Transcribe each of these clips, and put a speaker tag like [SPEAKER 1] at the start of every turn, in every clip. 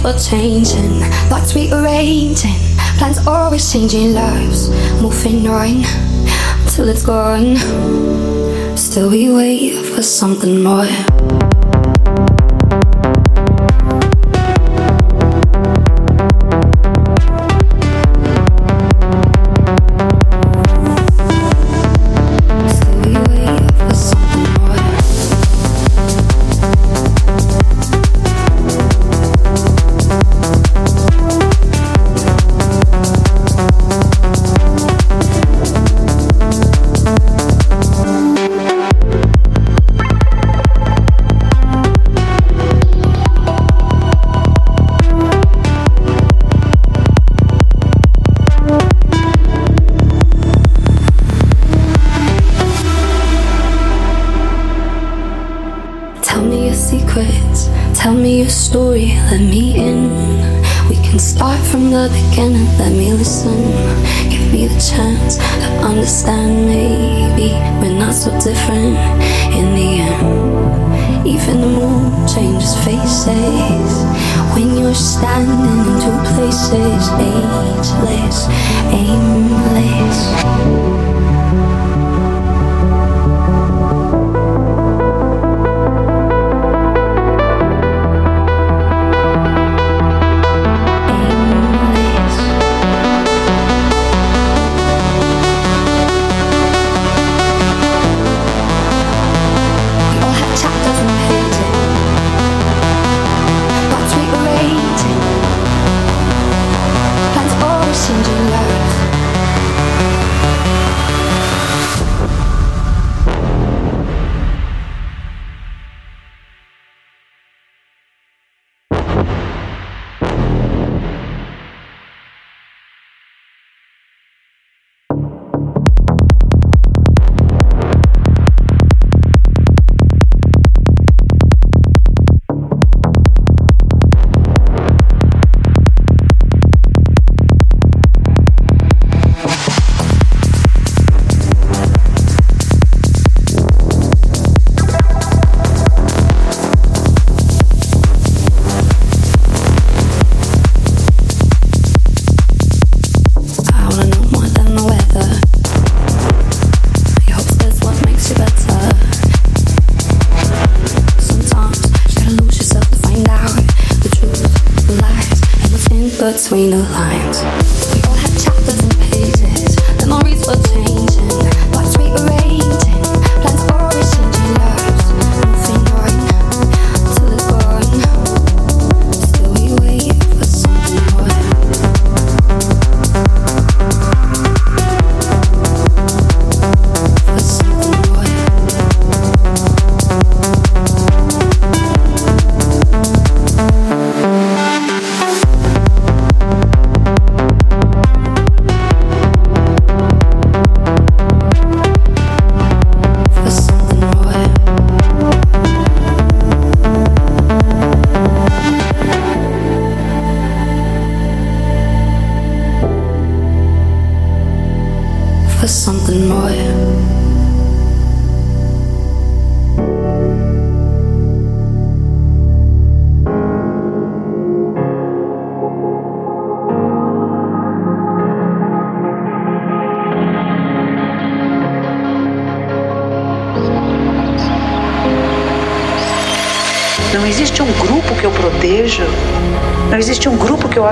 [SPEAKER 1] for changing, thoughts rearranging, plans always changing, lives moving on till it's gone. Still, we wait for something more.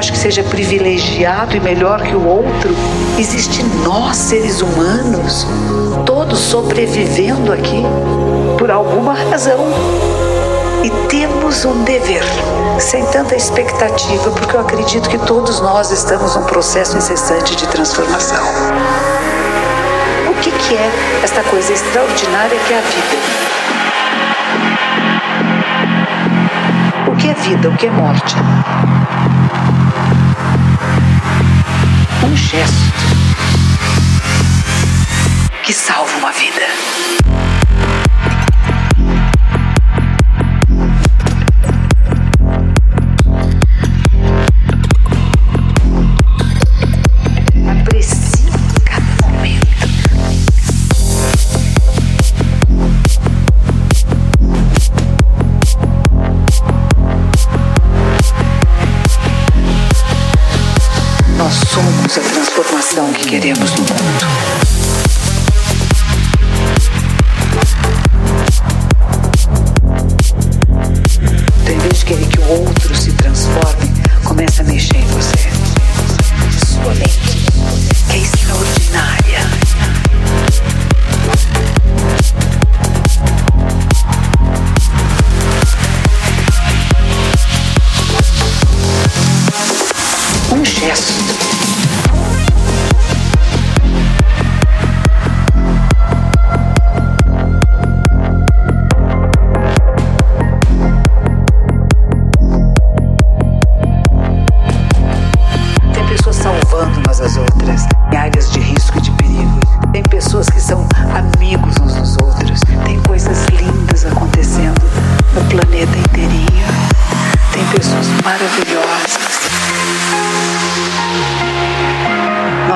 [SPEAKER 2] Acho que seja privilegiado e melhor que o outro. Existe nós, seres humanos, todos sobrevivendo aqui por alguma razão. E temos um dever, sem tanta expectativa, porque eu acredito que todos nós estamos num processo incessante de transformação. O que, que é esta coisa extraordinária que é a vida? Vida? O que é morte? um gesto que salva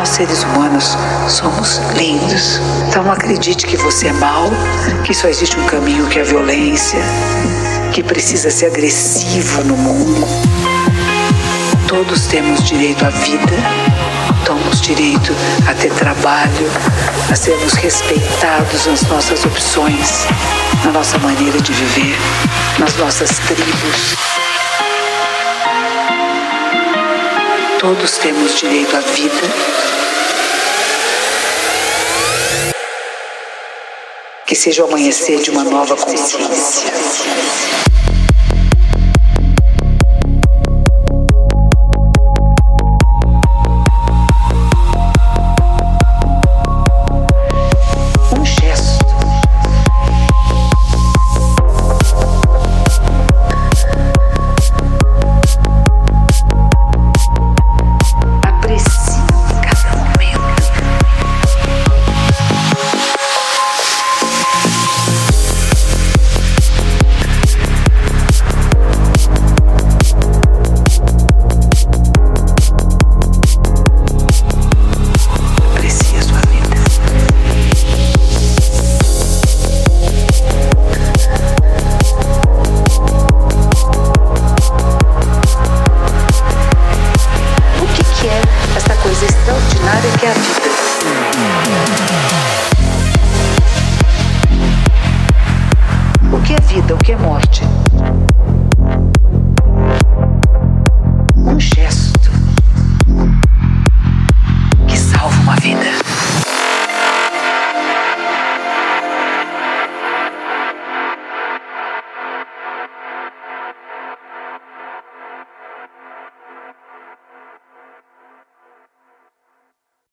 [SPEAKER 2] seres humanos, somos lindos. Então acredite que você é mal, que só existe um caminho que é a violência, que precisa ser agressivo no mundo. Todos temos direito à vida, temos direito a ter trabalho, a sermos respeitados nas nossas opções, na nossa maneira de viver, nas nossas tribos. Todos temos direito à vida. Que seja o amanhecer de uma nova consciência.